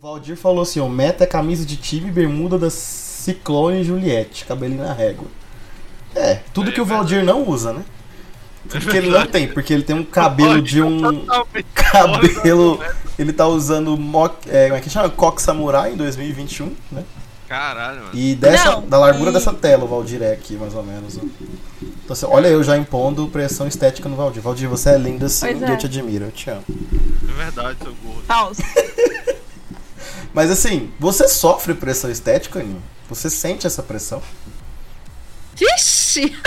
Valdir falou assim: o meta é camisa de time bermuda da Ciclone Juliette, cabelinho na régua. É, tudo É que o. Valdir não usa, né? Tudo que ele não tem, porque ele tem um cabelo de um. Cabelo. Ele tá usando mock, é, como é que chama? Coque Samurai em 2021, né? Caralho, mano. E dessa, Não, da largura e- dessa tela, o Valdir é aqui, mais ou menos. ó. Então, assim, olha eu já impondo pressão estética no Valdir. Valdir, você é lindo assim e é. eu te admiro, eu te amo. É verdade, seu gordo. Pausa. Mas assim, você sofre pressão estética, Aninho? Você sente essa pressão? Vixe!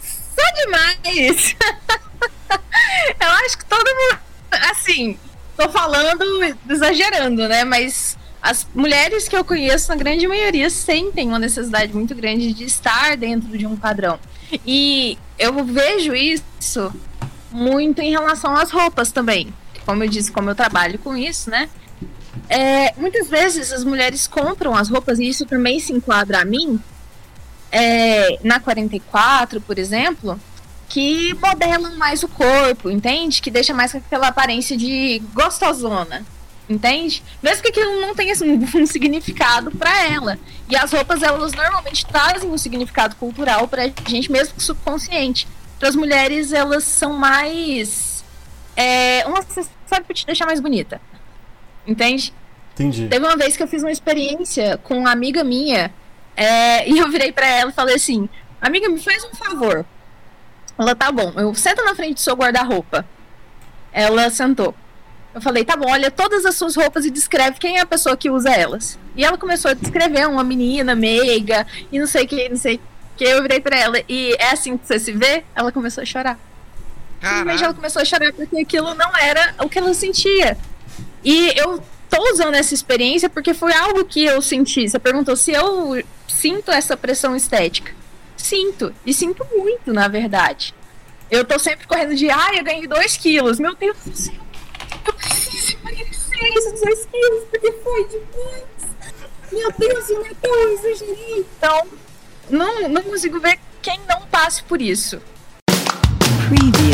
Só demais! Eu acho que todo mundo. Assim, tô falando, exagerando, né? Mas as mulheres que eu conheço, na grande maioria, sentem uma necessidade muito grande de estar dentro de um padrão. E eu vejo isso muito em relação às roupas também. Como eu disse, como eu trabalho com isso, né? É, muitas vezes as mulheres compram as roupas, e isso também se enquadra a mim, é, na 44, por exemplo, que modelam mais o corpo, entende? Que deixa mais aquela aparência de gostosona, entende? Mesmo que aquilo não tenha assim, um significado para ela. E as roupas, elas normalmente trazem um significado cultural pra gente, mesmo que subconsciente. Para as mulheres, elas são mais. É, um acessório pra te deixar mais bonita. Entende? Entendi. Teve uma vez que eu fiz uma experiência com uma amiga minha é, e eu virei pra ela e falei assim: Amiga, me faz um favor. Ela, tá bom, eu sento na frente do seu guarda-roupa. Ela sentou. Eu falei, tá bom, olha todas as suas roupas e descreve quem é a pessoa que usa elas. E ela começou a descrever uma menina meiga e não sei o que, não sei o que. Eu virei pra ela e é assim que você se vê? Ela começou a chorar. Simplesmente ela começou a chorar porque aquilo não era o que ela sentia. E eu tô usando essa experiência porque foi algo que eu senti. Você perguntou se eu sinto essa pressão estética. Sinto. E sinto muito, na verdade. Eu tô sempre correndo de, ai, eu ganhei 2 quilos. Meu Deus do céu. Eu preciso emagrecer esses 2 quilos porque foi demais. Meu Deus, eu eu exagerei. Então, não, não consigo ver quem não passe por isso. Preview.